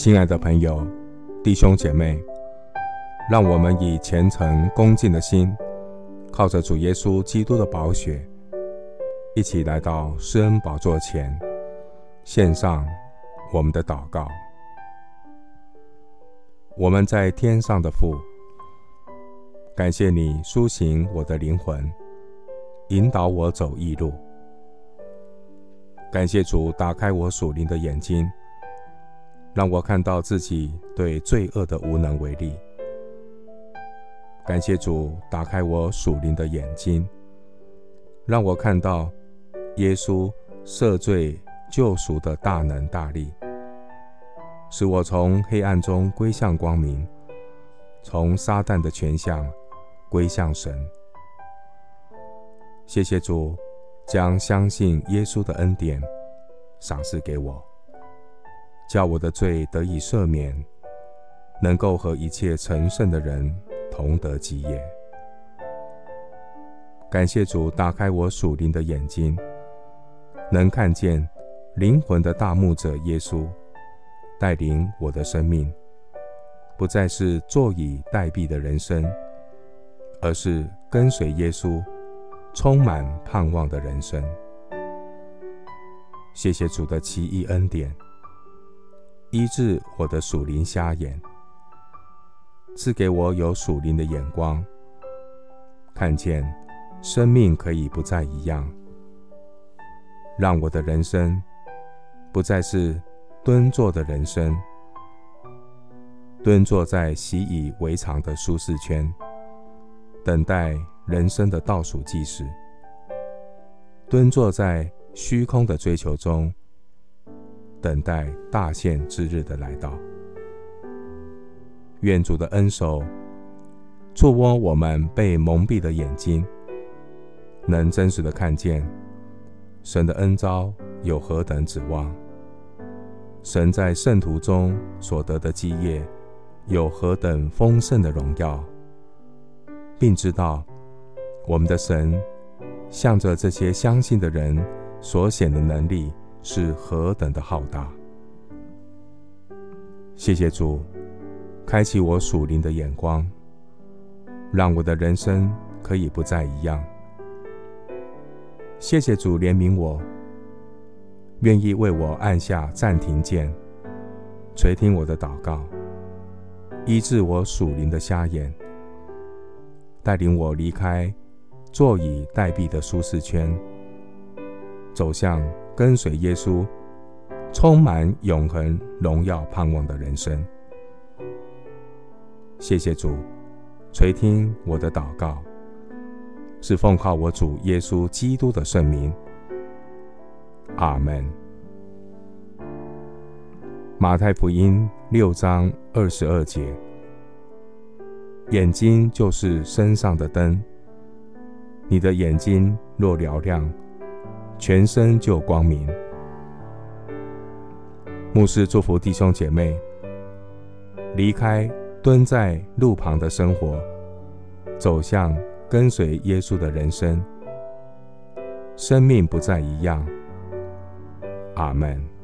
亲爱的朋友、弟兄姐妹，让我们以虔诚恭敬的心，靠着主耶稣基督的宝血，一起来到施恩宝座前，献上我们的祷告。我们在天上的父，感谢你苏醒我的灵魂，引导我走义路。感谢主打开我属灵的眼睛，让我看到自己对罪恶的无能为力。感谢主打开我属灵的眼睛，让我看到耶稣赦罪救赎的大能大力。使我从黑暗中归向光明，从撒旦的权相归向神。谢谢主，将相信耶稣的恩典赏赐给我，叫我的罪得以赦免，能够和一切成圣的人同得基业。感谢主，打开我属灵的眼睛，能看见灵魂的大牧者耶稣。带领我的生命，不再是坐以待毙的人生，而是跟随耶稣、充满盼望的人生。谢谢主的奇异恩典，医治我的属灵瞎眼，赐给我有属灵的眼光，看见生命可以不再一样，让我的人生不再是。蹲坐的人生，蹲坐在习以为常的舒适圈，等待人生的倒数计时；蹲坐在虚空的追求中，等待大限之日的来到。愿主的恩手触摸我们被蒙蔽的眼睛，能真实的看见神的恩召有何等指望。神在圣徒中所得的基业有何等丰盛的荣耀，并知道我们的神向着这些相信的人所显的能力是何等的浩大。谢谢主，开启我属灵的眼光，让我的人生可以不再一样。谢谢主怜悯我。愿意为我按下暂停键，垂听我的祷告，医治我属灵的瞎眼，带领我离开坐以待毙的舒适圈，走向跟随耶稣、充满永恒荣耀盼望的人生。谢谢主，垂听我的祷告，是奉靠我主耶稣基督的圣名。阿门。马太福音六章二十二节：眼睛就是身上的灯。你的眼睛若瞭亮，全身就光明。牧师祝福弟兄姐妹，离开蹲在路旁的生活，走向跟随耶稣的人生，生命不再一样。阿门。